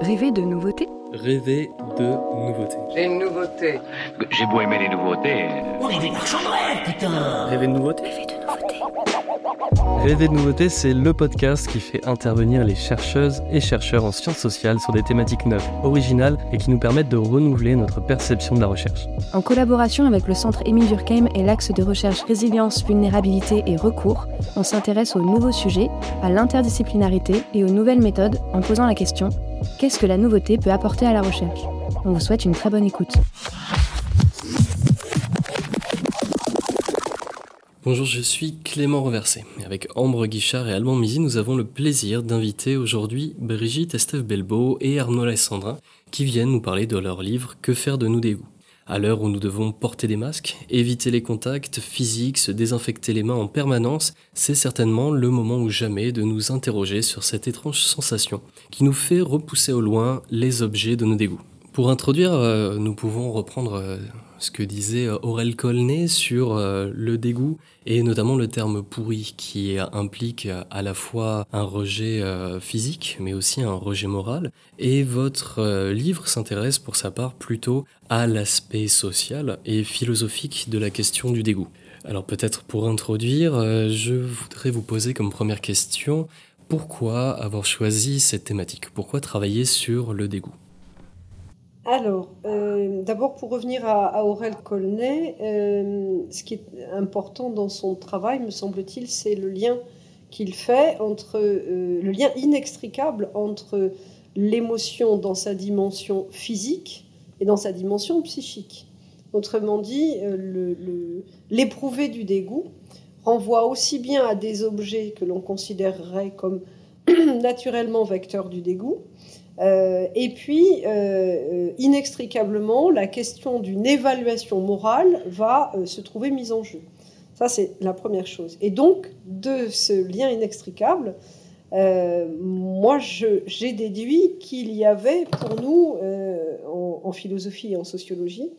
Rêver de nouveautés Rêver de nouveautés. Les nouveautés. J'ai beau aimer les nouveautés. On est des marchands de rêve, putain Rêver de nouveautés Rêver de nouveautés c'est le podcast qui fait intervenir les chercheuses et chercheurs en sciences sociales sur des thématiques neuves, originales et qui nous permettent de renouveler notre perception de la recherche. En collaboration avec le centre Émile Durkheim et l'axe de recherche résilience, vulnérabilité et recours, on s'intéresse aux nouveaux sujets, à l'interdisciplinarité et aux nouvelles méthodes en posant la question qu'est-ce que la nouveauté peut apporter à la recherche? On vous souhaite une très bonne écoute. Bonjour, je suis Clément Reversé. Avec Ambre Guichard et Alban Mizi, nous avons le plaisir d'inviter aujourd'hui Brigitte Estève Belbeau et Arnaud Alessandrin qui viennent nous parler de leur livre Que faire de nous des goûts? À l'heure où nous devons porter des masques, éviter les contacts physiques, se désinfecter les mains en permanence, c'est certainement le moment ou jamais de nous interroger sur cette étrange sensation qui nous fait repousser au loin les objets de nos dégoûts. Pour introduire, euh, nous pouvons reprendre euh, ce que disait euh, Aurel Colnet sur le dégoût et notamment le terme pourri qui implique à la fois un rejet physique mais aussi un rejet moral. Et votre livre s'intéresse pour sa part plutôt à l'aspect social et philosophique de la question du dégoût. Alors peut-être pour introduire, je voudrais vous poser comme première question pourquoi avoir choisi cette thématique? Pourquoi travailler sur le dégoût? Alors, euh, d'abord pour revenir à, Aurel Colnet, euh, ce qui est important dans son travail, me semble-t-il, c'est le lien qu'il fait entre euh, le lien inextricable entre l'émotion dans sa dimension physique et dans sa dimension psychique. Autrement dit, l'éprouvé du dégoût renvoie aussi bien à des objets que l'on considérerait comme naturellement vecteurs du dégoût, euh, et puis, euh, inextricablement, la question d'une évaluation morale va euh, se trouver mise en jeu. Ça, c'est la première chose. Et donc, de ce lien inextricable, moi, j'ai déduit qu'il y avait pour nous, en, en philosophie et en sociologie,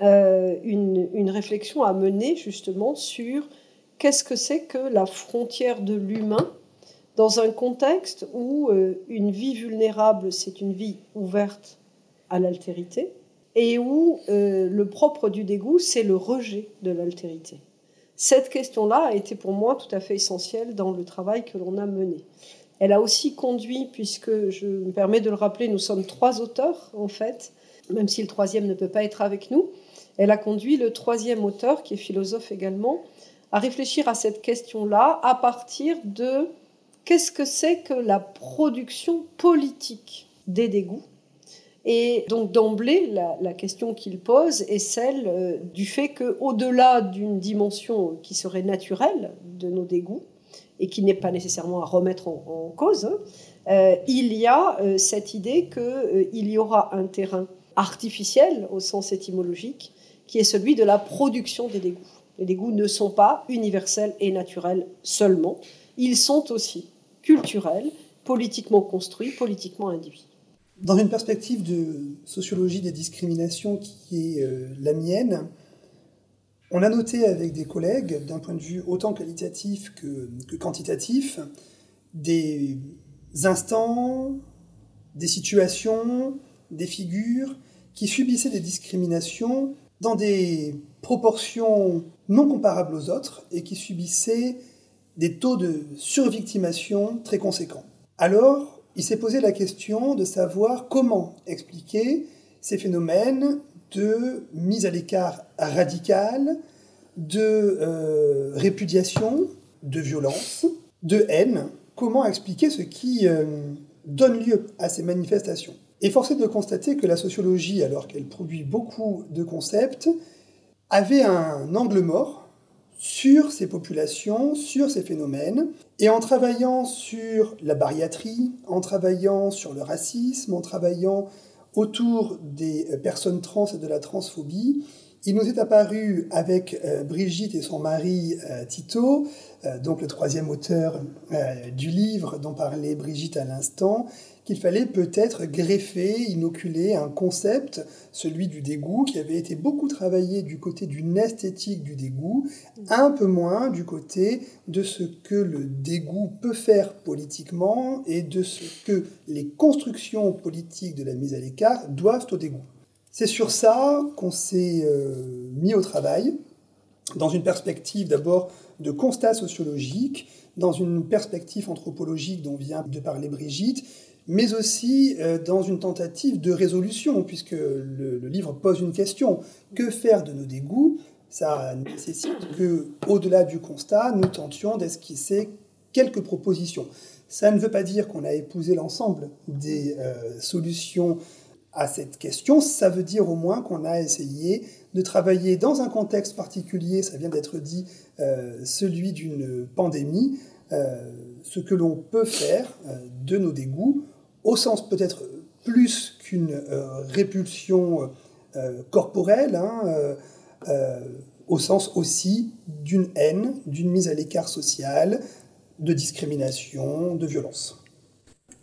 une, une réflexion à mener justement sur qu'est-ce que c'est que la frontière de l'humain dans un contexte où euh, une vie vulnérable, c'est une vie ouverte à l'altérité, et où euh, le propre du dégoût, c'est le rejet de l'altérité. Cette question-là a été pour moi tout à fait essentielle dans le travail que l'on a mené. Elle a aussi conduit, puisque je me permets de le rappeler, nous sommes trois auteurs en fait, même si le troisième ne peut pas être avec nous, elle a conduit le troisième auteur, qui est philosophe également, à réfléchir à cette question-là à partir de qu'est-ce que c'est que la production politique des dégoûts? Et donc d'emblée, la, question qu'il pose est celle euh, du fait qu'au-delà d'une dimension qui serait naturelle de nos dégoûts, et qui n'est pas nécessairement à remettre en, en cause, hein, euh, il y a euh, cette idée qu'il y aura un terrain artificiel au sens étymologique, qui est celui de la production des dégoûts. Les dégoûts ne sont pas universels et naturels seulement, ils sont aussi culturels, politiquement construits, politiquement induits. Dans une perspective de sociologie des discriminations qui est euh, la mienne, on a noté avec des collègues, d'un point de vue autant qualitatif que quantitatif, des instants, des situations, des figures qui subissaient des discriminations dans des proportions non comparables aux autres et qui subissaient des taux de survictimation très conséquents. Alors, il s'est posé la question de savoir comment expliquer ces phénomènes de mise à l'écart radicale, de euh, répudiation, de violence, de haine. Comment expliquer ce qui euh, donne lieu à ces manifestations? Et force est de constater que la sociologie, alors qu'elle produit beaucoup de concepts, avait un angle mort sur ces populations, sur ces phénomènes, et en travaillant sur la bariatrie, en travaillant sur le racisme, en travaillant autour des personnes trans et de la transphobie, Il nous est apparu avec euh, Brigitte et son mari euh, Tito, euh, donc le troisième auteur du livre dont parlait Brigitte à l'instant, qu'il fallait peut-être greffer, inoculer un concept, celui du dégoût, qui avait été beaucoup travaillé du côté d'une esthétique du dégoût, un peu moins du côté de ce que le dégoût peut faire politiquement et de ce que les constructions politiques de la mise à l'écart doivent au dégoût. C'est sur ça qu'on s'est euh, mis au travail, dans une perspective d'abord de constat sociologique, dans une perspective anthropologique dont vient de parler Brigitte, mais aussi euh, dans une tentative de résolution, puisque le, livre pose une question. Que faire de nos dégoûts? Ça nécessite que, au-delà du constat, nous tentions d'esquisser quelques propositions. Ça ne veut pas dire qu'on a épousé l'ensemble des euh, solutions à cette question, ça veut dire au moins qu'on a essayé de travailler dans un contexte particulier, ça vient d'être dit, euh, celui d'une pandémie, euh, ce que l'on peut faire euh, de nos dégoûts, au sens peut-être plus qu'une répulsion corporelle, hein, au sens aussi d'une haine, d'une mise à l'écart social, de discrimination, de violence.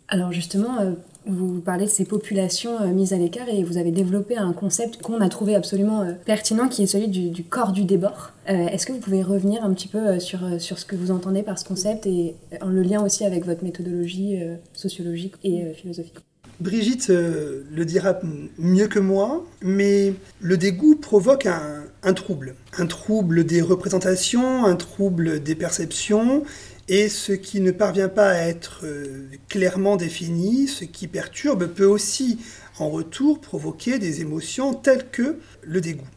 Alors justement, vous parlez de ces populations euh, mises à l'écart et vous avez développé un concept qu'on a trouvé absolument euh, pertinent qui est celui du, corps du débord. Euh, est-ce que vous pouvez revenir un petit peu sur, sur ce que vous entendez par ce concept et en le lien aussi avec votre méthodologie sociologique et philosophique? Brigitte le dira mieux que moi, mais le dégoût provoque un, un trouble. Un trouble des représentations, un trouble des perceptions et ce qui ne parvient pas à être euh, clairement défini, ce qui perturbe, peut aussi en retour provoquer des émotions telles que le dégoût.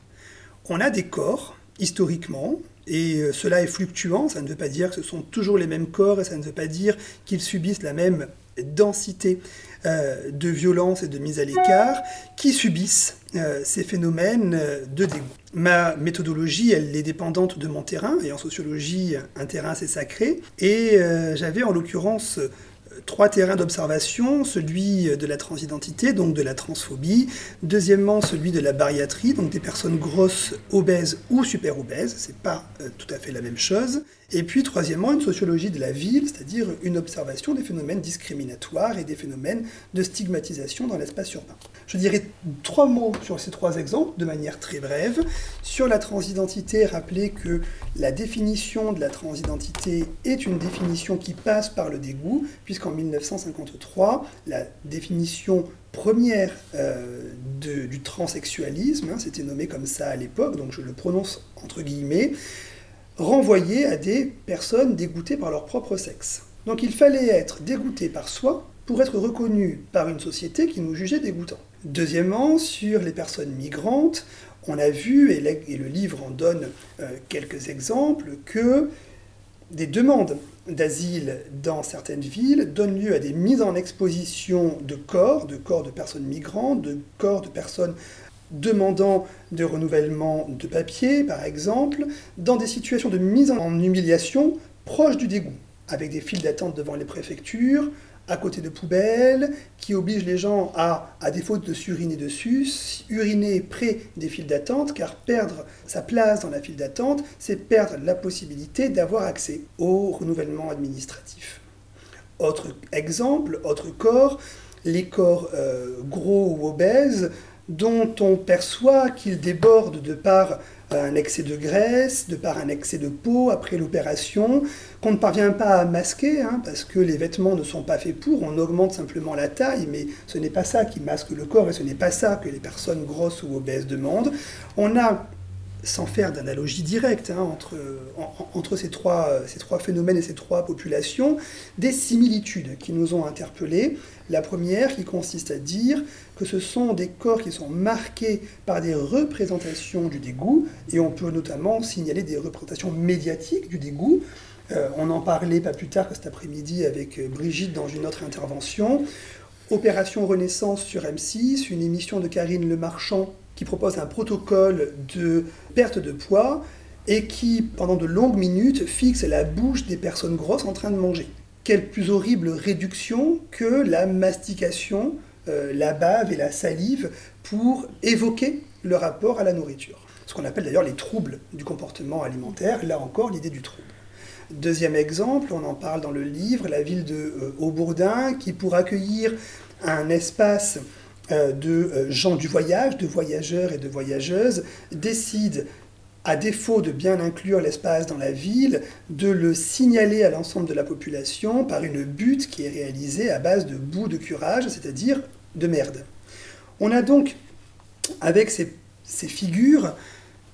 On a des corps, historiquement, et euh, cela est fluctuant, ça ne veut pas dire que ce sont toujours les mêmes corps, et ça ne veut pas dire qu'ils subissent la même densité euh, de violence et de mise à l'écart qui subissent euh, ces phénomènes euh, de dégoût. Ma méthodologie, elle est dépendante de mon terrain, et en sociologie, un terrain c'est sacré, et j'avais en l'occurrence trois terrains d'observation, celui de la transidentité, donc de la transphobie, deuxièmement celui de la bariatrie, donc des personnes grosses, obèses ou super obèses, c'est pas euh, tout à fait la même chose, et puis troisièmement une sociologie de la ville, c'est-à-dire une observation des phénomènes discriminatoires et des phénomènes de stigmatisation dans l'espace urbain. Je dirais trois mots sur ces trois exemples de manière très brève. Sur la transidentité, rappelez que la définition de la transidentité est une définition qui passe par le dégoût, puisqu'en 1953, la définition première euh, du transsexualisme, hein, c'était nommé comme ça à l'époque, donc je le prononce entre guillemets, renvoyait à des personnes dégoûtées par leur propre sexe. Donc il fallait être dégoûté par soi pour être reconnu par une société qui nous jugeait dégoûtants. Deuxièmement, sur les personnes migrantes, on a vu, et le livre en donne euh, quelques exemples, que des demandes d'asile dans certaines villes donnent lieu à des mises en exposition de corps, de corps de personnes migrantes, de corps de personnes demandant de renouvellement de papier, par exemple, dans des situations de mise en humiliation proches du dégoût, avec des files d'attente devant les préfectures, à côté de poubelles, qui oblige les gens à, à défaut de s'uriner dessus, uriner près des files d'attente, car perdre sa place dans la file d'attente, c'est perdre la possibilité d'avoir accès au renouvellement administratif. Autre exemple, autre corps, les corps euh, gros ou obèses, dont on perçoit qu'ils débordent de par un excès de graisse, de par un excès de peau après l'opération, qu'on ne parvient pas à masquer, hein, parce que les vêtements ne sont pas faits pour, on augmente simplement la taille, mais ce n'est pas ça qui masque le corps et ce n'est pas ça que les personnes grosses ou obèses demandent. On a sans faire d'analogie directe hein, entre, entre ces, trois, ces trois phénomènes et ces trois populations, des similitudes qui nous ont interpellés. La première qui consiste à dire que ce sont des corps qui sont marqués par des représentations du dégoût, et on peut notamment signaler des représentations médiatiques du dégoût. Euh, on en parlait pas plus tard que cet après-midi avec Brigitte dans une autre intervention. Opération Renaissance sur M6, une émission de Karine Le Marchand qui propose un protocole de perte de poids et qui, pendant de longues minutes, fixe la bouche des personnes grosses en train de manger. Quelle plus horrible réduction que la mastication, euh, la bave et la salive pour évoquer le rapport à la nourriture. ce qu'on appelle d'ailleurs les troubles du comportement alimentaire, là encore l'idée du trouble. Deuxième exemple, on en parle dans le livre, la ville de euh, Aubourdin, qui pour accueillir un espace euh, de euh, gens du voyage, de voyageurs et de voyageuses, décide, à défaut de bien inclure l'espace dans la ville, de le signaler à l'ensemble de la population par une butte qui est réalisée à base de boue de curage, c'est-à-dire de merde. On a donc, avec ces, ces figures,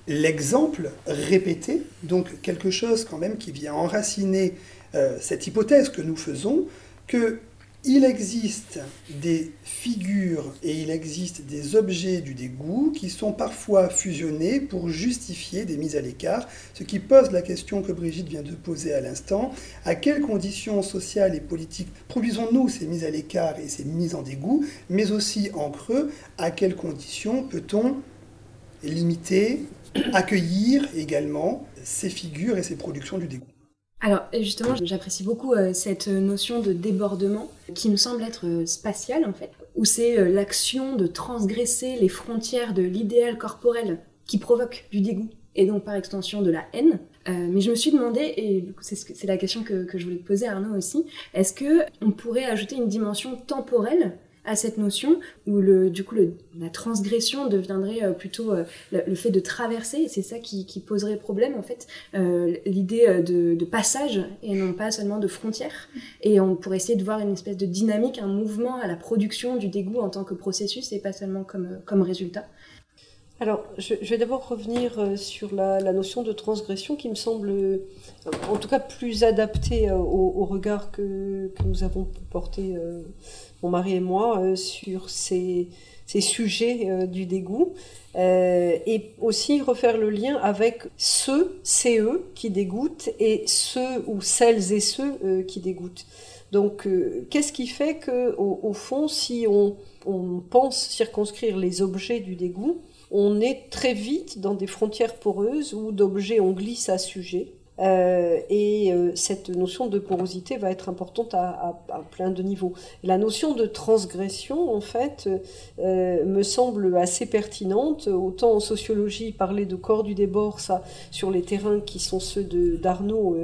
l'exemple répété, donc quelque chose quand même qui vient enraciner euh, cette hypothèse que nous faisons, que il existe des figures et il existe des objets du dégoût qui sont parfois fusionnés pour justifier des mises à l'écart, ce qui pose la question que Brigitte vient de poser à l'instant, à quelles conditions sociales et politiques produisons-nous ces mises à l'écart et ces mises en dégoût, mais aussi en creux, à quelles conditions peut-on limiter, accueillir également ces figures et ces productions du dégoût? Alors justement, j'apprécie beaucoup euh, cette notion de débordement qui me semble être euh, spatiale en fait, où c'est euh, l'action de transgresser les frontières de l'idéal corporel qui provoque du dégoût et donc par extension de la haine. mais je me suis demandé, et c'est la question que, je voulais te poser Arnaud aussi, est-ce que on pourrait ajouter une dimension temporelle à cette notion où le, du coup la transgression deviendrait euh, plutôt euh, le, fait de traverser. Et c'est ça qui, poserait problème en fait. Euh, l'idée de, passage et non pas seulement de frontière et on pourrait essayer de voir une espèce de dynamique un mouvement à la production du dégoût en tant que processus et pas seulement comme, comme résultat. Alors, je, vais d'abord revenir sur la, notion de transgression qui me semble, en tout cas, plus adaptée au, regard que, que, nous avons porté mon mari et moi, euh, sur ces, sujets euh, du dégoût. Euh, et aussi refaire le lien avec ceux, eux qui dégoûtent et ceux ou celles et ceux qui dégoûtent. Donc, qu'est-ce qui fait que, au, fond, si on, on, pense circonscrire les objets du dégoût, on est très vite dans des frontières poreuses où d'objets on glisse à sujet euh, et euh, cette notion de porosité va être importante à, plein de niveaux. la notion de transgression, en fait, euh, me semble assez pertinente. Autant en sociologie, parler de corps du débord, ça, sur les terrains qui sont ceux d'Arnaud,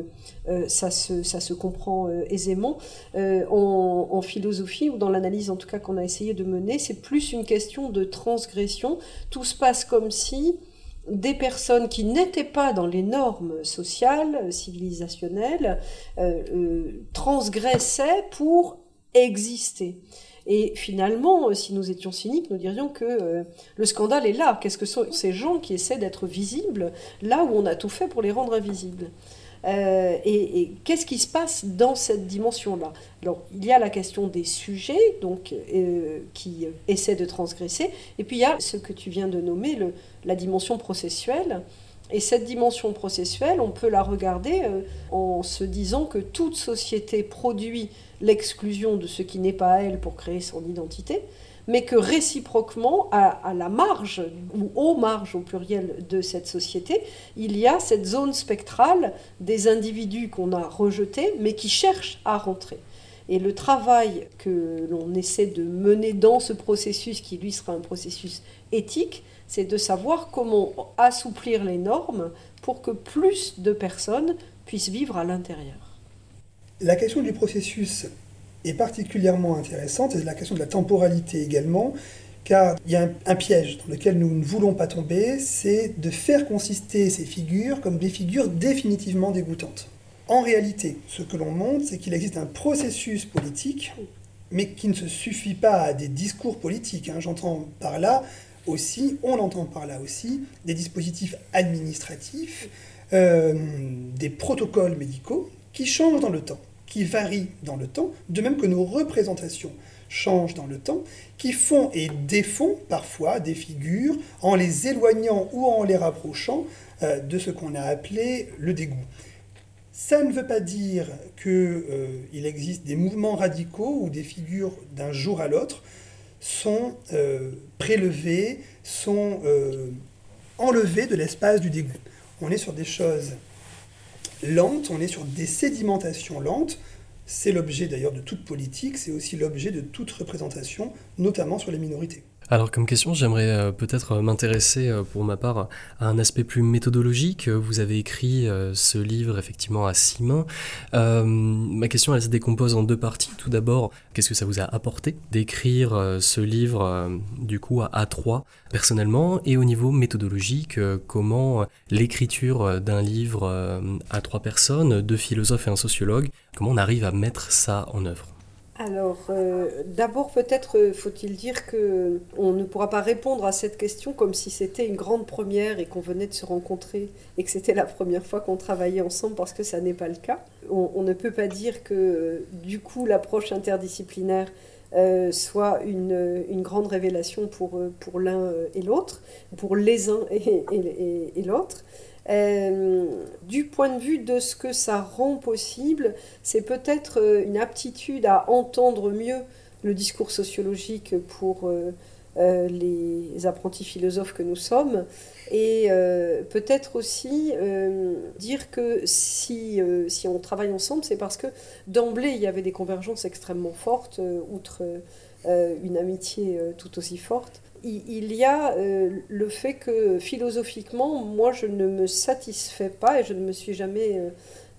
ça, se, ça se comprend aisément. En, en, philosophie, ou dans l'analyse en tout cas qu'on a essayé de mener, c'est plus une question de transgression. Tout se passe comme si des personnes qui n'étaient pas dans les normes sociales, civilisationnelles, euh, euh, transgressaient pour exister. Et finalement, si nous étions cyniques, nous dirions que euh, le scandale est là. Qu'est-ce que sont ces gens qui essaient d'être visibles là où on a tout fait pour les rendre invisibles? Euh, et, qu'est-ce qui se passe dans cette dimension-là? Alors, il y a la question des sujets donc, euh, qui essaient de transgresser, et puis il y a ce que tu viens de nommer, le, la dimension processuelle. Et cette dimension processuelle, on peut la regarder euh, en se disant que toute société produit l'exclusion de ce qui n'est pas elle pour créer son identité mais que réciproquement, à, la marge, ou aux marges au pluriel de cette société, il y a cette zone spectrale des individus qu'on a rejetés, mais qui cherchent à rentrer. Et le travail que l'on essaie de mener dans ce processus, qui lui sera un processus éthique, c'est de savoir comment assouplir les normes pour que plus de personnes puissent vivre à l'intérieur. La question du processus est particulièrement intéressante, c'est la question de la temporalité également, car il y a un, piège dans lequel nous ne voulons pas tomber, c'est de faire consister ces figures comme des figures définitivement dégoûtantes. En réalité, ce que l'on montre, c'est qu'il existe un processus politique, mais qui ne se suffit pas à des discours politiques. Hein. J'entends par là aussi, on entend par là aussi, des dispositifs administratifs, euh, des protocoles médicaux qui changent dans le temps qui varient dans le temps, de même que nos représentations changent dans le temps, qui font et défont parfois des figures en les éloignant ou en les rapprochant euh, de ce qu'on a appelé le dégoût. Ça ne veut pas dire qu'il euh, existe des mouvements radicaux où des figures d'un jour à l'autre sont euh, prélevées, sont enlevées de l'espace du dégoût. On est sur des choses lente, on est sur des sédimentations lentes. C'est l'objet d'ailleurs de toute politique, c'est aussi l'objet de toute représentation, notamment sur les minorités. Alors comme question, j'aimerais euh, peut-être m'intéresser euh, pour ma part à un aspect plus méthodologique. Vous avez écrit euh, ce livre effectivement à six mains. ma question elle se décompose en deux parties. Tout d'abord, qu'est-ce que ça vous a apporté d'écrire ce livre du coup à A3 personnellement? Et au niveau méthodologique, comment l'écriture d'un livre à trois personnes, deux philosophes et un sociologue, comment on arrive à mettre ça en œuvre? Alors, euh, d'abord, peut-être euh, faut-il dire que on ne pourra pas répondre à cette question comme si c'était une grande première et qu'on venait de se rencontrer et que c'était la première fois qu'on travaillait ensemble parce que ça n'est pas le cas. On, ne peut pas dire que du coup l'approche interdisciplinaire euh, soit une, une, grande révélation pour, l'un et l'autre, pour les uns et, et, et l'autre. Euh, du point de vue de ce que ça rend possible, c'est peut-être euh, une aptitude à entendre mieux le discours sociologique pour euh, les apprentis philosophes que nous sommes, et peut-être aussi dire que si, si on travaille ensemble, c'est parce que d'emblée, il y avait des convergences extrêmement fortes, outre une amitié tout aussi forte il y a euh, le fait que philosophiquement, moi, je ne me satisfais pas et je ne me suis jamais euh,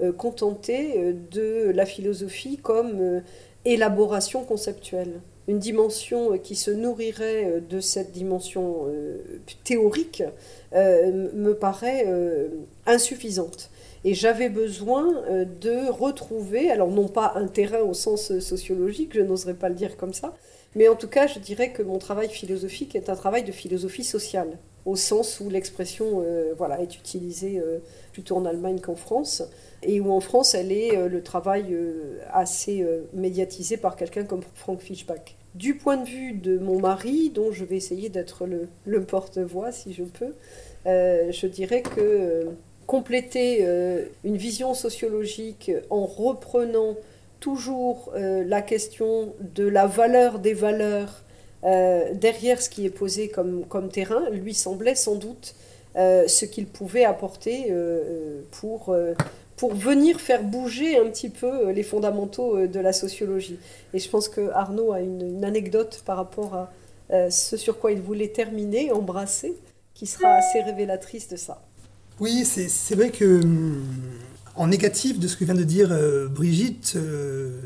euh, contentée de la philosophie comme élaboration conceptuelle. Une dimension qui se nourrirait de cette dimension théorique me paraît insuffisante. Et j'avais besoin de retrouver, alors non pas un terrain au sens sociologique, je n'oserais pas le dire comme ça, mais en tout cas, je dirais que mon travail philosophique est un travail de philosophie sociale, au sens où l'expression euh, voilà, est utilisée euh, plutôt en Allemagne qu'en France, et où en France, elle est euh, le travail assez médiatisé par quelqu'un comme Frank Fischbach. Du point de vue de mon mari, dont je vais essayer d'être le, le porte-voix si je peux, je dirais que compléter une vision sociologique en reprenant toujours euh, la question de la valeur des valeurs euh, derrière ce qui est posé comme, comme terrain lui semblait sans doute euh, ce qu'il pouvait apporter pour, pour venir faire bouger un petit peu les fondamentaux de la sociologie. Et je pense que Arnaud a une, une anecdote par rapport à ce sur quoi il voulait terminer, embrasser, qui sera assez révélatrice de ça. Oui, c'est vrai que hum, en négatif de ce que vient de dire euh, Brigitte, euh,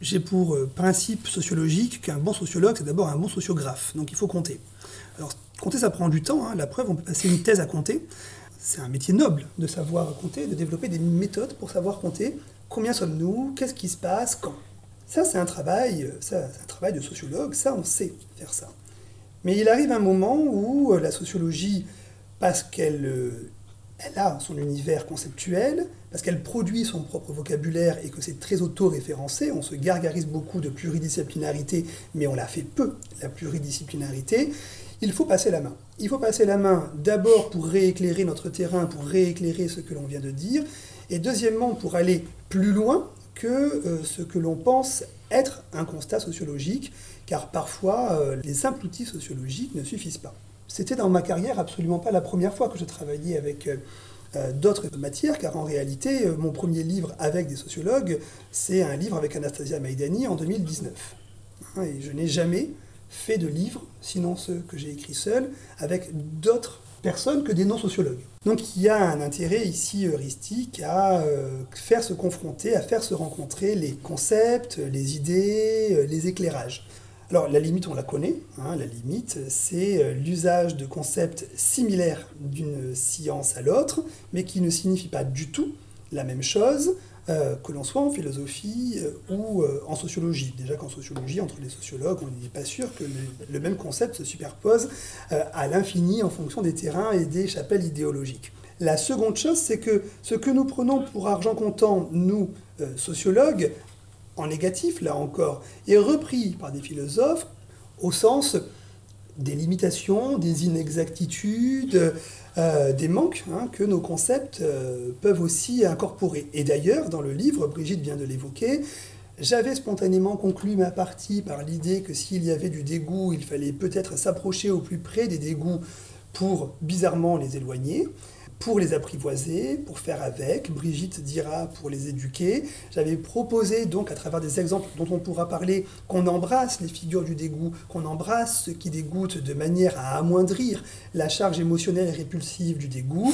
j'ai pour euh, principe sociologique qu'un bon sociologue, c'est d'abord un bon sociographe. Donc il faut compter. Alors compter, ça prend du temps. Hein. La preuve, on peut passer une thèse à compter. C'est un métier noble de savoir compter, de développer des méthodes pour savoir compter. Combien sommes-nous? Qu'est-ce qui se passe? Quand? Ça, c'est un travail, ça, un travail de sociologue. Ça, on sait faire ça. Mais il arrive un moment où la sociologie, parce qu'elle elle a son univers conceptuel, parce qu'elle produit son propre vocabulaire et que c'est très auto-référencé. On se gargarise beaucoup de pluridisciplinarité, mais on la fait peu, la pluridisciplinarité. Il faut passer la main. Il faut passer la main d'abord pour rééclairer notre terrain, pour rééclairer ce que l'on vient de dire, et deuxièmement pour aller plus loin que euh, ce que l'on pense être un constat sociologique, car parfois euh, les simples outils sociologiques ne suffisent pas. C'était dans ma carrière absolument pas la première fois que je travaillais avec euh, euh, d'autres matières, car en réalité, euh, mon premier livre avec des sociologues, c'est un livre avec Anastasia Maïdani en 2019. Hein, et je n'ai jamais fait de livre, sinon ceux que j'ai écrits seul, avec d'autres personnes que des non-sociologues. Donc il y a un intérêt ici heuristique à faire se confronter, à faire se rencontrer les concepts, les idées, les éclairages. Alors la limite, on la connaît. Hein, la limite, c'est euh, l'usage de concepts similaires d'une science à l'autre, mais qui ne signifient pas du tout la même chose, euh, que l'on soit en philosophie euh, ou en sociologie. Déjà qu'en sociologie, entre les sociologues, on n'est pas sûr que le, même concept se superpose à l'infini en fonction des terrains et des chapelles idéologiques. La seconde chose, c'est que ce que nous prenons pour argent comptant, nous, sociologues, en négatif là encore, est repris par des philosophes au sens des limitations, des inexactitudes, euh, des manques hein, que nos concepts euh, peuvent aussi incorporer. Et d'ailleurs, dans le livre, Brigitte vient de l'évoquer, j'avais spontanément conclu ma partie par l'idée que s'il y avait du dégoût, il fallait peut-être s'approcher au plus près des dégoûts pour bizarrement les éloigner pour les apprivoiser, pour faire avec. Brigitte dira pour les éduquer. J'avais proposé donc à travers des exemples dont on pourra parler qu'on embrasse les figures du dégoût, qu'on embrasse ceux qui dégoûtent de manière à amoindrir la charge émotionnelle et répulsive du dégoût.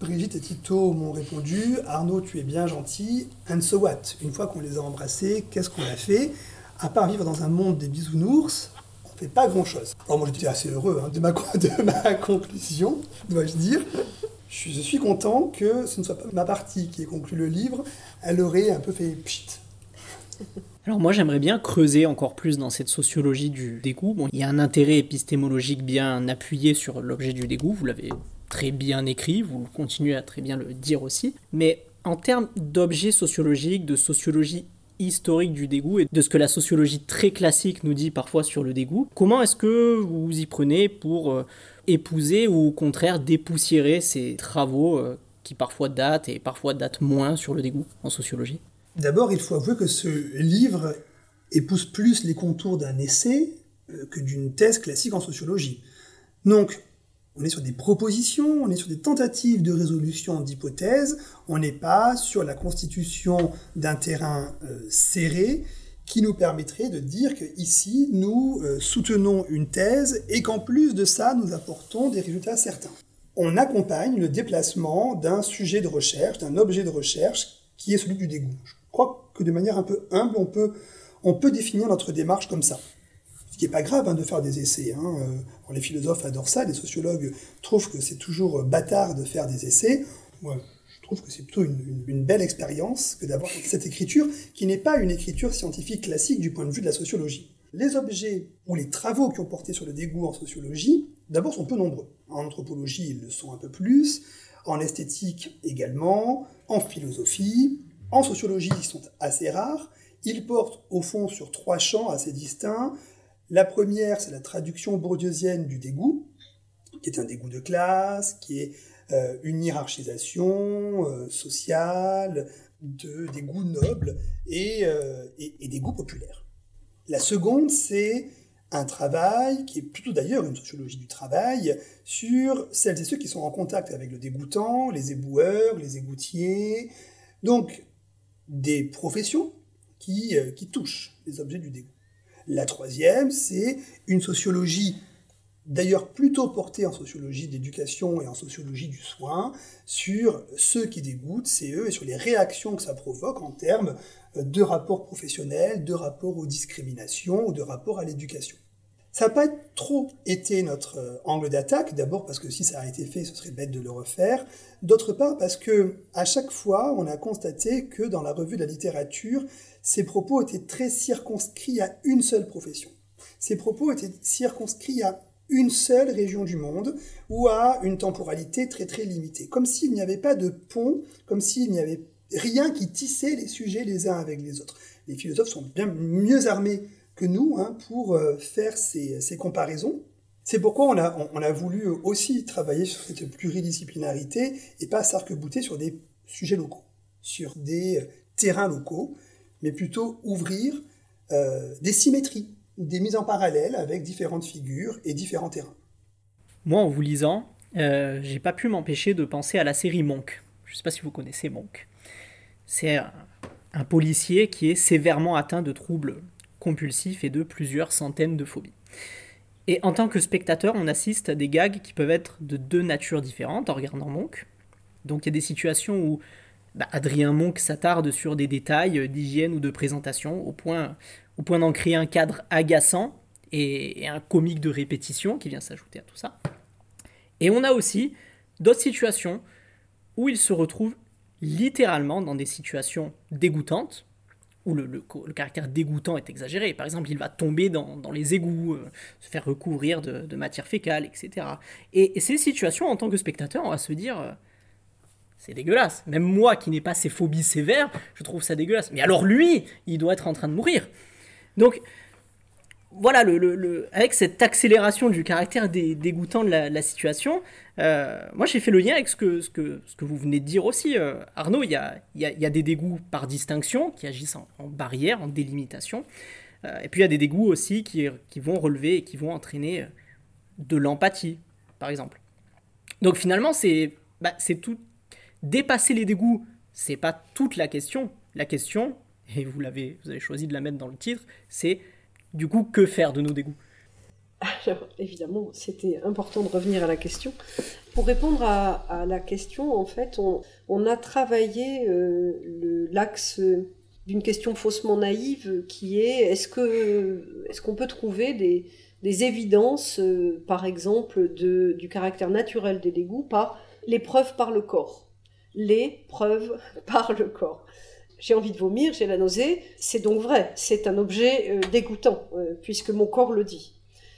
Brigitte et Tito m'ont répondu Arnaud, tu es bien gentil, and so what? Une fois qu'on les a embrassés, qu'est-ce qu'on a fait? À part vivre dans un monde des bisounours, fait pas grand-chose. Alors moi j'étais assez heureux hein, de, ma, conclusion, dois-je dire. Je, suis content que ce ne soit pas ma partie qui ait conclu le livre, elle aurait un peu fait pchit. Alors moi j'aimerais bien creuser encore plus dans cette sociologie du dégoût. Bon, il y a un intérêt épistémologique bien appuyé sur l'objet du dégoût, vous l'avez très bien écrit, vous continuez à très bien le dire aussi, mais en termes d'objets sociologiques, de sociologie historique du dégoût et de ce que la sociologie très classique nous dit parfois sur le dégoût, comment est-ce que vous y prenez pour euh, épouser ou au contraire dépoussiérer ces travaux euh, qui parfois datent et parfois datent moins sur le dégoût en sociologie? D'abord, il faut avouer que ce livre épouse plus les contours d'un essai euh, que d'une thèse classique en sociologie. Donc, on est sur des propositions, on est sur des tentatives de résolution d'hypothèses, on n'est pas sur la constitution d'un terrain euh, serré qui nous permettrait de dire qu'ici, nous euh, soutenons une thèse et qu'en plus de ça, nous apportons des résultats certains. On accompagne le déplacement d'un sujet de recherche, d'un objet de recherche qui est celui du dégoût. Je crois que de manière un peu humble, on peut, on peut définir notre démarche comme ça. Ce qui n'est pas grave hein, de faire des essais. Hein. Euh, les philosophes adorent ça, les sociologues trouvent que c'est toujours bâtard de faire des essais. Moi, je trouve que c'est plutôt une, belle expérience que d'avoir cette écriture qui n'est pas une écriture scientifique classique du point de vue de la sociologie. Les objets ou les travaux qui ont porté sur le dégoût en sociologie, d'abord, sont peu nombreux. En anthropologie, ils le sont un peu plus, en esthétique également, en philosophie, en sociologie, ils sont assez rares. Ils portent au fond sur trois champs assez distincts, la première, c'est la traduction bourdieusienne du dégoût, qui est un dégoût de classe, qui est euh, une hiérarchisation euh, sociale de, des goûts nobles et, euh, et, des goûts populaires. La seconde, c'est un travail, qui est plutôt d'ailleurs une sociologie du travail, sur celles et ceux qui sont en contact avec le dégoûtant, les éboueurs, les égoutiers, donc des professions qui touchent les objets du dégoût. La troisième, c'est une sociologie d'ailleurs plutôt portée en sociologie d'éducation et en sociologie du soin, sur ceux qui dégoûtent, c'est eux, et sur les réactions que ça provoque en termes de rapports professionnels, de rapports aux discriminations ou de rapports à l'éducation. Ça n'a pas trop été notre euh, angle d'attaque, d'abord parce que si ça a été fait, ce serait bête de le refaire, d'autre part parce que à chaque fois, on a constaté que dans la revue de la littérature, ces propos étaient très circonscrits à une seule profession. Ces propos étaient circonscrits à une seule région du monde ou à une temporalité très très limitée, comme s'il n'y avait pas de pont, comme s'il n'y avait rien qui tissait les sujets les uns avec les autres. Les philosophes sont bien mieux armés que nous hein, pour euh, faire ces, comparaisons. C'est pourquoi on a, voulu aussi travailler sur cette pluridisciplinarité et pas s'arc-bouter sur des sujets locaux, sur des terrains locaux, mais plutôt ouvrir euh, des symétries, des mises en parallèle avec différentes figures et différents terrains. Moi, en vous lisant, euh, j'ai pas pu m'empêcher de penser à la série Monk. Je sais pas si vous connaissez Monk. C'est un policier qui est sévèrement atteint de troubles compulsif et de plusieurs centaines de phobies. Et en tant que spectateur, on assiste à des gags qui peuvent être de deux natures différentes en regardant Monk. Donc il y a des situations où bah, Adrien Monk s'attarde sur des détails d'hygiène ou de présentation au point, au point d'en créer un cadre agaçant et, et un comique de répétition qui vient s'ajouter à tout ça. Et on a aussi d'autres situations où il se retrouve littéralement dans des situations dégoûtantes, où le, caractère dégoûtant est exagéré. Par exemple, il va tomber dans, les égouts, euh, se faire recouvrir de, de, matière fécale, etc. Et, et, ces situations, en tant que spectateur, on va se dire, euh, c'est dégueulasse. Même moi, qui n'ai pas ces phobies sévères, je trouve ça dégueulasse. Mais alors lui, il doit être en train de mourir. Donc, voilà, le, le, avec cette accélération du caractère dé, dégoûtant de la, situation, euh, moi j'ai fait le lien avec ce que, ce que, ce que vous venez de dire aussi, euh, Arnaud. Il y a, y a, des dégoûts par distinction qui agissent en, barrière, en délimitation. Euh, et puis il y a des dégoûts aussi qui, qui vont relever et qui vont entraîner de l'empathie, par exemple. Donc finalement, c'est bah, c'est tout. Dépasser les dégoûts, c'est pas toute la question. La question, et vous l'avez, vous avez choisi de la mettre dans le titre, c'est du coup que faire de nos dégoûts. Alors évidemment, c'était important de revenir à la question. Pour répondre à, la question, en fait, on, a travaillé euh, l'axe d'une question faussement naïve qui est est-ce que est-ce qu'on peut trouver des, évidences, euh, par exemple, du caractère naturel des dégoûts par les preuves par le corps? Les preuves par le corps. J'ai envie de vomir, j'ai la nausée, c'est donc vrai, c'est un objet euh, dégoûtant, euh, puisque mon corps le dit.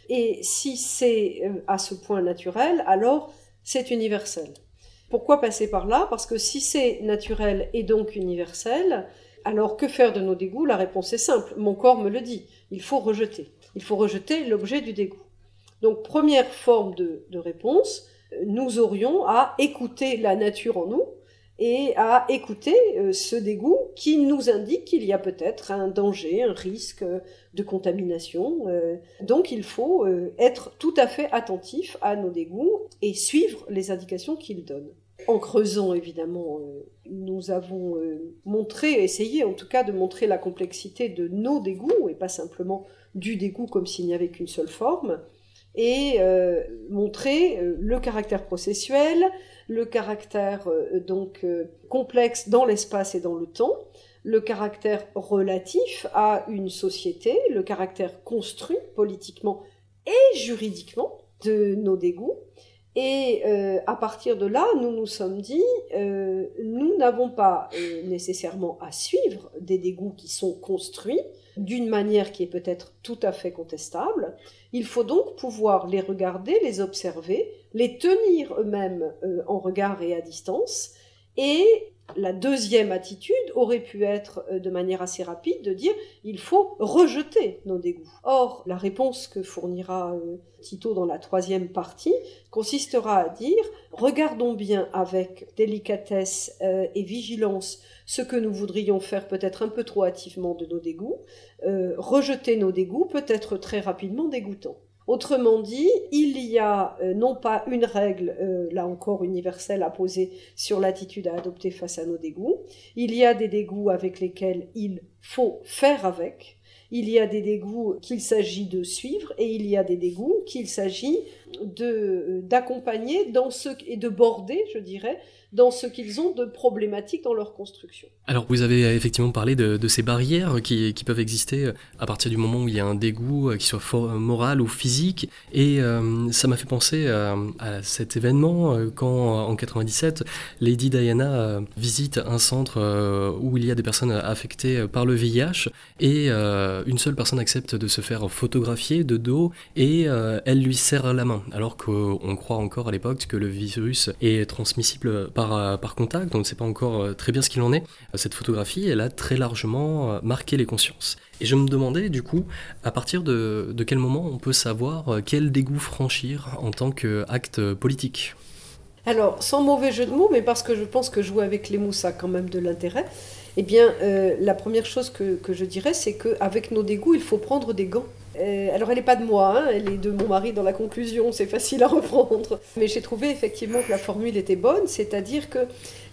Et si c'est à ce point naturel, alors c'est universel. Pourquoi passer par là? Parce que si c'est naturel et donc universel, alors que faire de nos dégoûts? La réponse est simple, mon corps me le dit, il faut rejeter il faut rejeter l'objet du dégoût. Donc première forme de, réponse, nous aurions à écouter la nature en nous et à écouter euh, ce dégoût qui nous indique qu'il y a peut-être un danger, un risque de contamination. Euh. donc il faut euh, être tout à fait attentif à nos dégoûts et suivre les indications qu'ils donnent. En creusant, évidemment, nous avons montré, essayé en tout cas de montrer la complexité de nos dégoûts et pas simplement du dégoût comme s'il n'y avait qu'une seule forme, et euh, montrer euh, le caractère processuel, le caractère euh, donc complexe dans l'espace et dans le temps, le caractère relatif à une société, le caractère construit politiquement et juridiquement de nos dégoûts. Et à partir de là, nous nous sommes dit, nous n'avons pas nécessairement à suivre des dégoûts qui sont construits, d'une manière qui est peut-être tout à fait contestable. Il faut donc pouvoir les regarder, les observer, les tenir eux-mêmes euh, en regard et à distance. Et la deuxième attitude aurait pu être euh, de manière assez rapide de dire il faut rejeter nos dégoûts. Or, la réponse que fournira euh, Tito dans la troisième partie consistera à dire regardons bien avec délicatesse et vigilance ce que nous voudrions faire peut-être un peu trop hâtivement de nos dégoûts, euh, rejeter nos dégoûts peut être très rapidement dégoûtant. Autrement dit, il y a euh, non pas une règle, euh, là encore universelle, à poser sur l'attitude à adopter face à nos dégoûts, il y a des dégoûts avec lesquels il faut faire avec, il y a des dégoûts qu'il s'agit de suivre et il y a des dégoûts qu'il s'agit de d'accompagner dans et de border, je dirais, dans ce qu'ils ont de problématiques dans leur construction. Alors vous avez effectivement parlé de, ces barrières qui, peuvent exister euh, à partir du moment où il y a un dégoût, euh, qui soit moral ou physique, et euh, ça m'a fait penser à, cet événement quand en 97 Lady Diana visite un centre où il y a des personnes affectées par le VIH et une seule personne accepte de se faire photographier de dos et elle lui serre la main. Alors qu'on croit encore à l'époque que le virus est transmissible euh, par contact, on ne sait pas encore euh, très bien ce qu'il en est. Euh, cette photographie, elle a très largement marqué les consciences. Et je me demandais du coup, à partir de, quel moment on peut savoir quel dégoût franchir en tant qu'acte politique? Alors, sans mauvais jeu de mots, mais parce que je pense que jouer avec les mots, ça a quand même de l'intérêt, eh bien, la première chose que, que je dirais, c'est qu'avec nos dégoûts, il faut prendre des gants. Euh, alors elle n'est pas de moi, hein, elle est de mon mari dans la conclusion, c'est facile à reprendre. Mais j'ai trouvé effectivement que la formule était bonne, c'est-à-dire que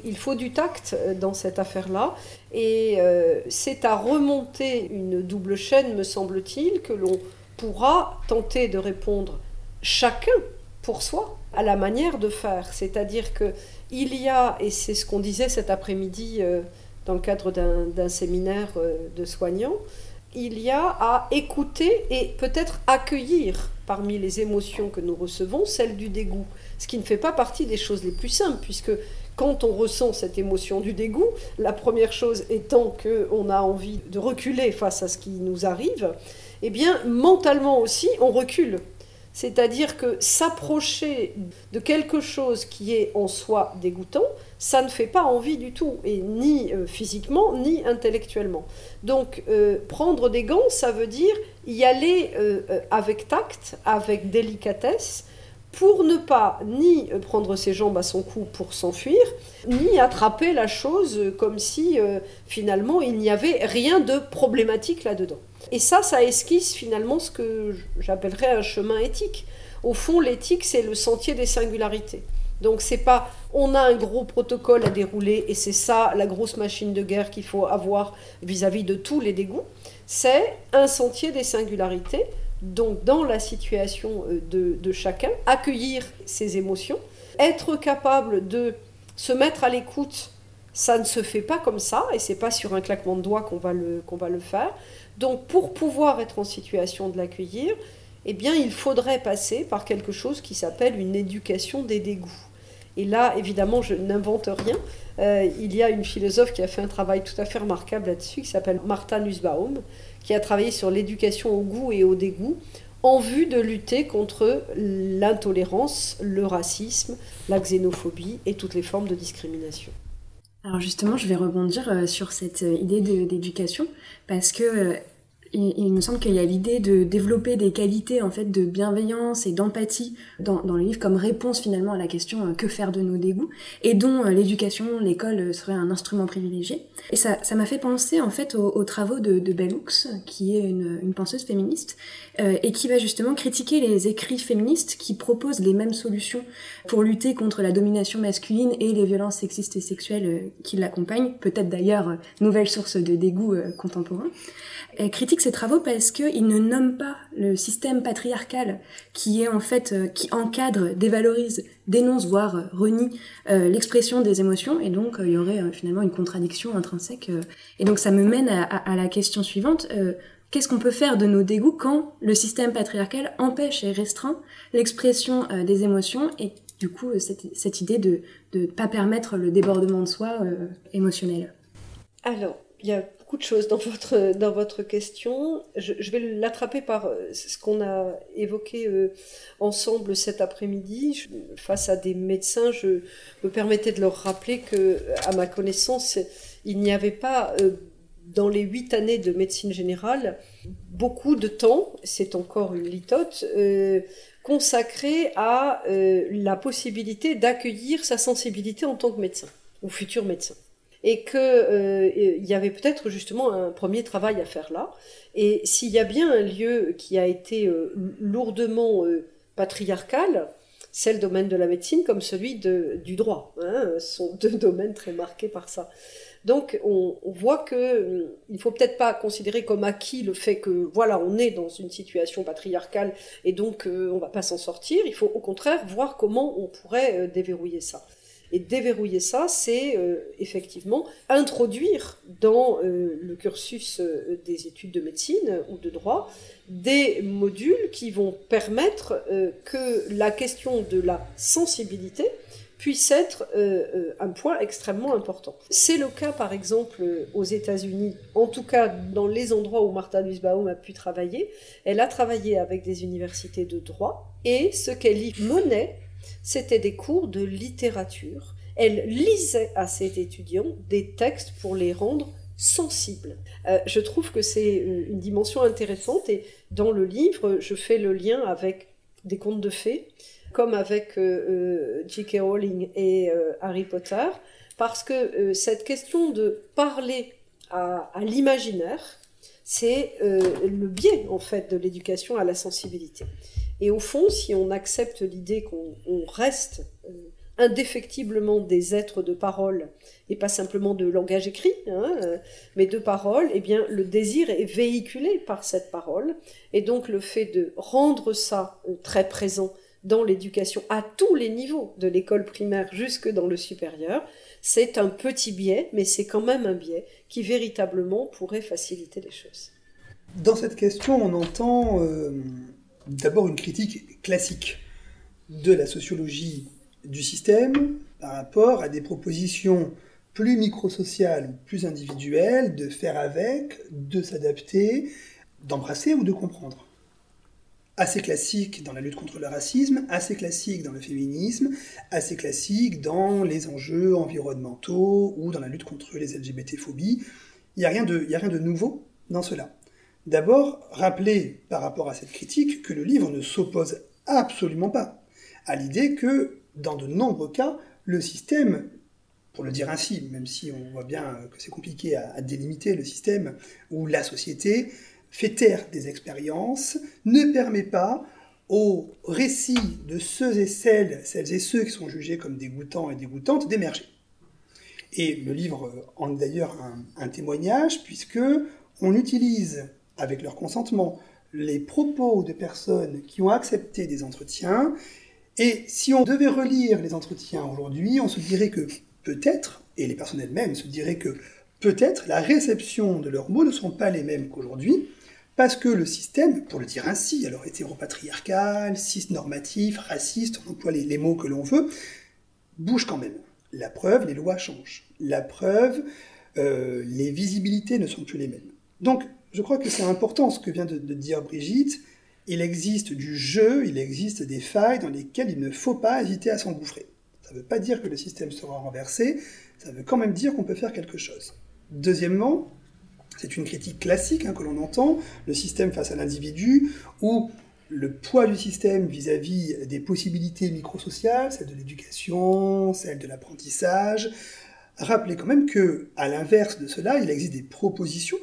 il faut du tact euh, dans cette affaire-là, et euh, c'est à remonter une double chaîne, me semble-t-il, que l'on pourra tenter de répondre chacun pour soi à la manière de faire. C'est-à-dire que il y a, et c'est ce qu'on disait cet après-midi dans le cadre d'un séminaire de soignants, il y a à écouter et peut-être accueillir parmi les émotions que nous recevons celle du dégoût, ce qui ne fait pas partie des choses les plus simples, puisque quand on ressent cette émotion du dégoût, la première chose étant qu'on a envie de reculer face à ce qui nous arrive, eh bien mentalement aussi on recule. C'est-à-dire que s'approcher de quelque chose qui est en soi dégoûtant, ça ne fait pas envie du tout, et ni euh, physiquement, ni intellectuellement. Donc euh, prendre des gants, ça veut dire y aller euh, avec tact, avec délicatesse, pour ne pas ni prendre ses jambes à son cou pour s'enfuir, ni attraper la chose comme si finalement il n'y avait rien de problématique là-dedans. Et ça, ça esquisse finalement ce que j'appellerais un chemin éthique. Au fond, l'éthique, c'est le sentier des singularités. Donc c'est pas on a un gros protocole à dérouler et c'est ça la grosse machine de guerre qu'il faut avoir vis-à-vis de tous les dégoûts. C'est un sentier des singularités. Donc dans la situation euh, de, chacun, accueillir ses émotions, être capable de se mettre à l'écoute, ça ne se fait pas comme ça et c'est pas sur un claquement de doigts qu'on va le qu'on va le faire. Donc pour pouvoir être en situation de l'accueillir, eh bien il faudrait passer par quelque chose qui s'appelle une éducation des dégoûts. Et là, évidemment, je n'invente rien. Euh, il y a une philosophe qui a fait un travail tout à fait remarquable là-dessus, qui s'appelle Martha Nussbaum, qui a travaillé sur l'éducation au goût et au dégoût en vue de lutter contre l'intolérance, le racisme, la xénophobie et toutes les formes de discrimination. Alors justement, je vais rebondir euh, sur cette euh, idée d'éducation parce que il, me semble qu'il y a l'idée de développer des qualités en fait de bienveillance et d'empathie dans, le livre comme réponse finalement à la question euh, que faire de nos dégoûts et dont euh, l'éducation, l'école euh, serait un instrument privilégié. Et ça, ça m'a fait penser en fait aux, travaux de, de qui est une, une penseuse féministe et qui va justement critiquer les écrits féministes qui proposent les mêmes solutions pour lutter contre la domination masculine et les violences sexistes et sexuelles qui l'accompagnent, peut-être d'ailleurs nouvelle source de dégoût contemporain. Elle critique ses travaux parce qu'il ne nomme pas le système patriarcal qui est en fait euh, qui encadre, dévalorise, dénonce voire euh, renie euh, l'expression des émotions et donc il y aurait finalement une contradiction intrinsèque. et donc ça me mène à, la question suivante. Qu'est-ce qu'on peut faire de nos dégoûts quand le système patriarcal empêche et restreint l'expression des émotions et du coup cette, cette idée de ne pas permettre le débordement de soi émotionnel? Alors, il y a beaucoup de choses dans votre, dans votre question. Je, vais l'attraper par euh, ce qu'on a évoqué euh, ensemble cet après-midi. Face à des médecins, je me permettais de leur rappeler que, à ma connaissance, il n'y avait pas, euh, dans les huit années de médecine générale, beaucoup de temps, c'est encore une litote, consacré à la possibilité d'accueillir sa sensibilité en tant que médecin, ou futur médecin et qu'il euh, y avait peut-être justement un premier travail à faire là. Et s'il y a bien un lieu qui a été euh, lourdement euh, patriarcal, c'est le domaine de la médecine comme celui de, du droit. Hein, ce sont deux domaines très marqués par ça. Donc on, on voit que il faut peut-être pas considérer comme acquis le fait que voilà on est dans une situation patriarcale et donc on va pas s'en sortir. Il faut au contraire voir comment on pourrait déverrouiller ça. Et déverrouiller ça, c'est euh, effectivement introduire dans euh, le cursus euh, des études de médecine ou de droit des modules qui vont permettre que la question de la sensibilité puisse être un point extrêmement important. C'est le cas par exemple aux États-Unis, en tout cas dans les endroits où Martha Nussbaum a pu travailler. Elle a travaillé avec des universités de droit et ce qu'elle y menait c'était des cours de littérature. Elle lisait à ses étudiants des textes pour les rendre sensibles. Euh, je trouve que c'est euh, une dimension intéressante et dans le livre, je fais le lien avec des contes de fées, comme avec euh, J.K. Rowling et Harry Potter, parce que cette question de parler à l'imaginaire, c'est le biais en fait de l'éducation à la sensibilité. Et au fond, si on accepte l'idée qu'on reste euh, indéfectiblement des êtres de parole et pas simplement de langage écrit, hein, euh, mais de parole, eh bien le désir est véhiculé par cette parole et donc le fait de rendre ça euh, très présent dans l'éducation à tous les niveaux, de l'école primaire jusque dans le supérieur, c'est un petit biais, mais c'est quand même un biais qui véritablement pourrait faciliter les choses. Dans cette question, on entend d'abord une critique classique de la sociologie du système par rapport à des propositions plus microsociales, plus individuelles, de faire avec, de s'adapter, d'embrasser ou de comprendre. Assez classique dans la lutte contre le racisme, assez classique dans le féminisme, assez classique dans les enjeux environnementaux ou dans la lutte contre les LGBT-phobies. Il n'y a, rien de, a rien de nouveau dans cela. D'abord, rappeler par rapport à cette critique que le livre ne s'oppose absolument pas à l'idée que, dans de nombreux cas, le système, pour le dire ainsi, même si on voit bien que c'est compliqué à, délimiter le système, où la société fait taire des expériences, ne permet pas au récit de ceux et celles, celles et ceux qui sont jugés comme dégoûtants et dégoûtantes d'émerger. Et le livre en est d'ailleurs un, un, témoignage, puisque on utilise, avec leur consentement, les propos de personnes qui ont accepté des entretiens. Et si on devait relire les entretiens aujourd'hui, on se dirait que peut-être, et les personnes elles-mêmes se diraient que peut-être la réception de leurs mots ne sont pas les mêmes qu'aujourd'hui, parce que le système, pour le dire ainsi, alors hétéropatriarcal, cisnormatif, raciste, on emploie les, mots que l'on veut, bouge quand même. La preuve, les lois changent. La preuve, euh, les visibilités ne sont plus les mêmes. Donc, je crois que c'est important ce que vient de, dire Brigitte. Il existe du jeu, il existe des failles dans lesquelles il ne faut pas hésiter à s'engouffrer. Ça ne veut pas dire que le système sera renversé, ça veut quand même dire qu'on peut faire quelque chose. Deuxièmement, c'est une critique classique hein, que l'on entend, le système face à l'individu, ou le poids du système vis-à-vis des possibilités microsociales, celle de l'éducation, celle de l'apprentissage. Rappelez quand même que, l'inverse de cela, il existe des propositions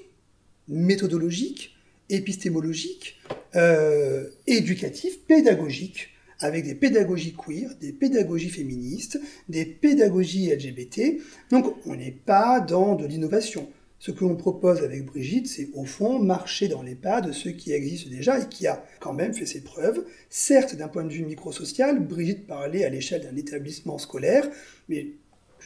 méthodologiques, épistémologiques, euh, éducatives, pédagogiques, avec des pédagogies queer, des pédagogies féministes, des pédagogies LGBT. Donc on n'est pas dans de l'innovation. Ce que l'on propose avec Brigitte, c'est au fond marcher dans les pas de ceux qui existent déjà et qui a quand même fait ses preuves. Certes, d'un point de vue microsocial, Brigitte parlait à l'échelle d'un établissement scolaire, mais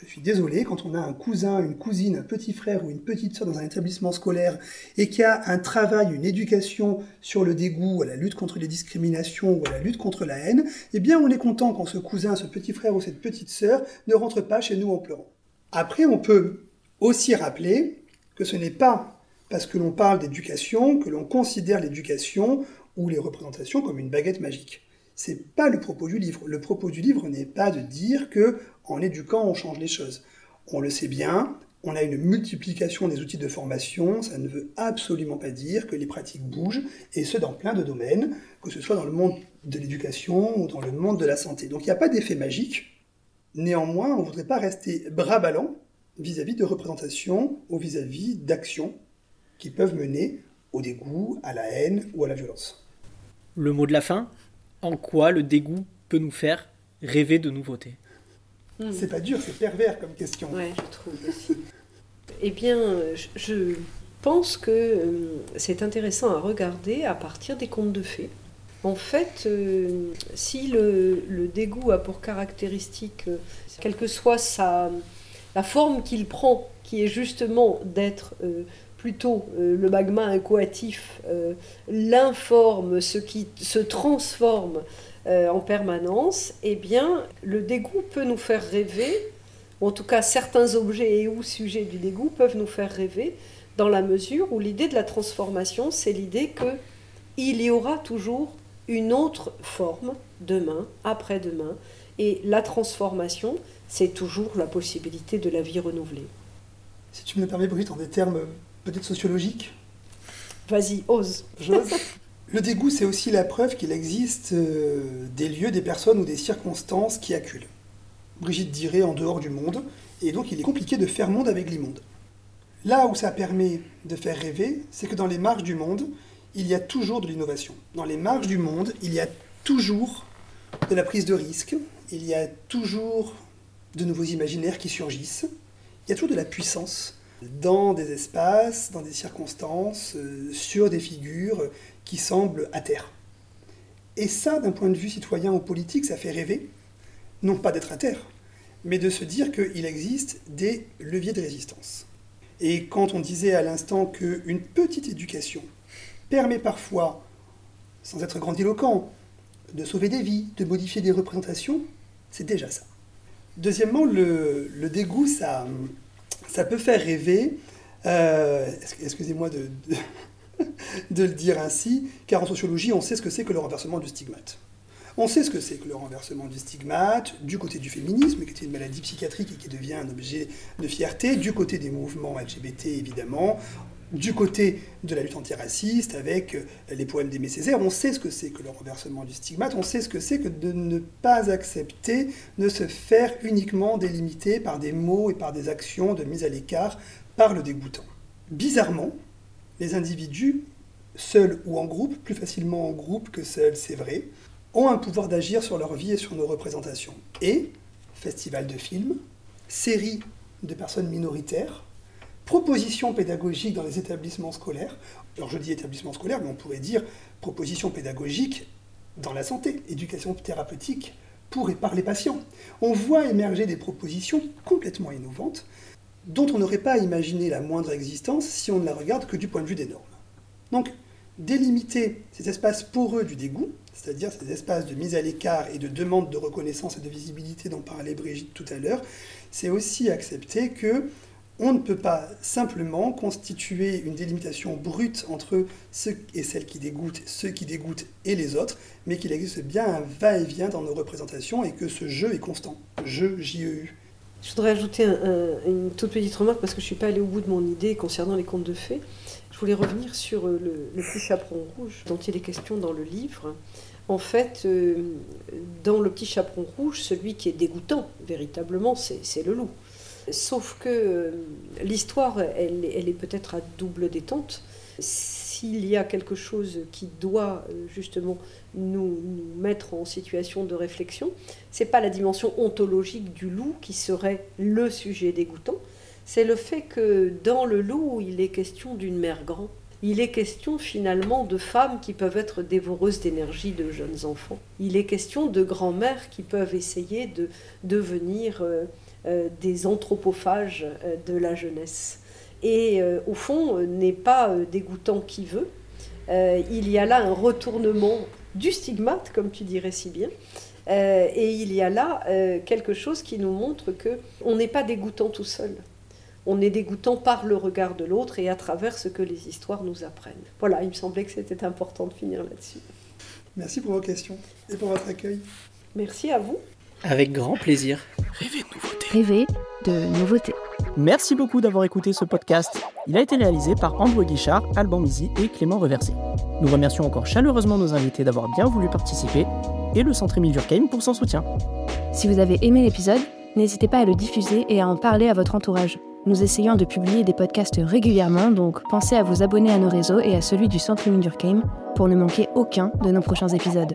je suis désolé, quand on a un cousin, une cousine, un petit frère ou une petite soeur dans un établissement scolaire et qui a un travail, une éducation sur le dégoût, à la lutte contre les discriminations ou à la lutte contre la haine, eh bien on est content quand ce cousin, ce petit frère ou cette petite sœur ne rentre pas chez nous en pleurant. Après, on peut aussi rappeler que ce n'est pas parce que l'on parle d'éducation que l'on considère l'éducation ou les représentations comme une baguette magique. C'est pas le propos du livre. Le propos du livre n'est pas de dire que en éduquant on change les choses. On le sait bien, on a une multiplication des outils de formation, ça ne veut absolument pas dire que les pratiques bougent, et ce dans plein de domaines, que ce soit dans le monde de l'éducation ou dans le monde de la santé. Donc il n'y a pas d'effet magique. Néanmoins, on ne voudrait pas rester bras ballants vis-à-vis de représentations ou vis-à-vis d'actions qui peuvent mener au dégoût, à la haine ou à la violence. Le mot de la fin? En quoi le dégoût peut nous faire rêver de nouveautés hmm. C'est pas dur, c'est pervers comme question. Oui, je trouve aussi. eh bien, je pense que euh, c'est intéressant à regarder à partir des contes de fées. En fait, euh, si le, le, dégoût a pour caractéristique, euh, quelle que soit sa, la forme qu'il prend, qui est justement d'être euh, plutôt euh, le magma incoatif, euh, l'informe, ce qui se transforme en permanence, eh bien, le dégoût peut nous faire rêver, en tout cas certains objets et ou sujets du dégoût peuvent nous faire rêver, dans la mesure où l'idée de la transformation, c'est l'idée que il y aura toujours une autre forme demain, après-demain, et la transformation, c'est toujours la possibilité de la vie renouvelée. Si tu me le permets, Brigitte, en des termes peut-être sociologiques Vas-y, ose. J'ose. Le dégoût, c'est aussi la preuve qu'il existe euh, des lieux, des personnes ou des circonstances qui acculent. Brigitte dirait en dehors du monde, et donc il est compliqué de faire monde avec l'immonde. Là où ça permet de faire rêver, c'est que dans les marges du monde, il y a toujours de l'innovation. Dans les marges du monde, il y a toujours de la prise de risque, il y a toujours de nouveaux imaginaires qui surgissent. Il y a toujours de la puissance dans des espaces, dans des circonstances, euh, sur des figures qui semblent à terre. Et ça, d'un point de vue citoyen ou politique, ça fait rêver, non pas d'être à terre, mais de se dire qu'il existe des leviers de résistance. Et quand on disait à l'instant qu'une petite éducation permet parfois, sans être grandiloquent, de sauver des vies, de modifier des représentations, c'est déjà ça. Deuxièmement, le, dégoût, ça, ça peut faire rêver, euh, excusez-moi de, le dire ainsi, car en sociologie, on sait ce que c'est que le renversement du stigmate. On sait ce que c'est que le renversement du stigmate, du côté du féminisme, qui était une maladie psychiatrique et qui devient un objet de fierté, du côté des mouvements LGBT évidemment, du côté de la lutte antiraciste, avec euh, les poèmes d'Aimé Césaire, on sait ce que c'est que le renversement du stigmate, on sait ce que c'est que de ne pas accepter de se faire uniquement délimiter par des mots et par des actions de mise à l'écart par le dégoûtant. Bizarrement, les individus seuls ou en groupe, plus facilement en groupe que seuls, c'est vrai, ont un pouvoir d'agir sur leur vie et sur nos représentations. Et, festival de films, séries de personnes minoritaires, propositions pédagogiques dans les établissements scolaires. Alors je dis établissements scolaires, mais on pourrait dire propositions pédagogiques dans la santé, éducation thérapeutique pour et par les patients. On voit émerger des propositions complètement innovantes dont on n'aurait pas imaginé la moindre existence si on ne la regarde que du point de vue des normes. Donc, délimiter ces espaces poreux du dégoût, c'est-à-dire ces espaces de mise à l'écart et de demande de reconnaissance et de visibilité dont parlait Brigitte tout à l'heure, c'est aussi accepter que on ne peut pas simplement constituer une délimitation brute entre ceux et celles qui dégoûtent, ceux qui dégoûtent et les autres, mais qu'il existe bien un va-et-vient dans nos représentations et que ce jeu est constant. Jeu, J-E-U. Je voudrais ajouter une toute petite remarque parce que je ne suis pas allée au bout de mon idée concernant les contes de fées. Je voulais revenir sur euh, le, petit chaperon rouge dont il est question dans le livre. En fait, euh, dans le petit chaperon rouge, celui qui est dégoûtant, véritablement, c'est le loup. Sauf que euh, l'histoire, elle, est peut-être à double détente. S'il y a quelque chose qui doit euh, justement nous, mettre en situation de réflexion, c'est pas la dimension ontologique du loup qui serait le sujet dégoûtant, c'est le fait que dans le loup, il est question d'une mère grand. Il est question finalement de femmes qui peuvent être dévoreuses d'énergie de jeunes enfants. Il est question de grands-mères qui peuvent essayer de devenir euh, des anthropophages euh, de la jeunesse. Et euh, au fond, n'est pas dégoûtant qui veut. il y a là un retournement du stigmate, comme tu dirais si bien. et il y a là quelque chose qui nous montre que on n'est pas dégoûtant tout seul. On est dégoûtant par le regard de l'autre et à travers ce que les histoires nous apprennent. Voilà, il me semblait que c'était important de finir là-dessus. Merci pour vos questions et pour votre accueil. Merci à vous. Avec grand plaisir. Rêver de nouveautés. Rêver de nouveautés. Merci beaucoup d'avoir écouté ce podcast. Il a été réalisé par Andrew Guichard, Alban Mizi et Clément Reversé. Nous remercions encore chaleureusement nos invités d'avoir bien voulu participer et le Centre Émile Durkheim pour son soutien. Si vous avez aimé l'épisode, n'hésitez pas à le diffuser et à en parler à votre entourage. Nous essayons de publier des podcasts régulièrement, donc pensez à vous abonner à nos réseaux et à celui du Centre Émile Durkheim pour ne manquer aucun de nos prochains épisodes.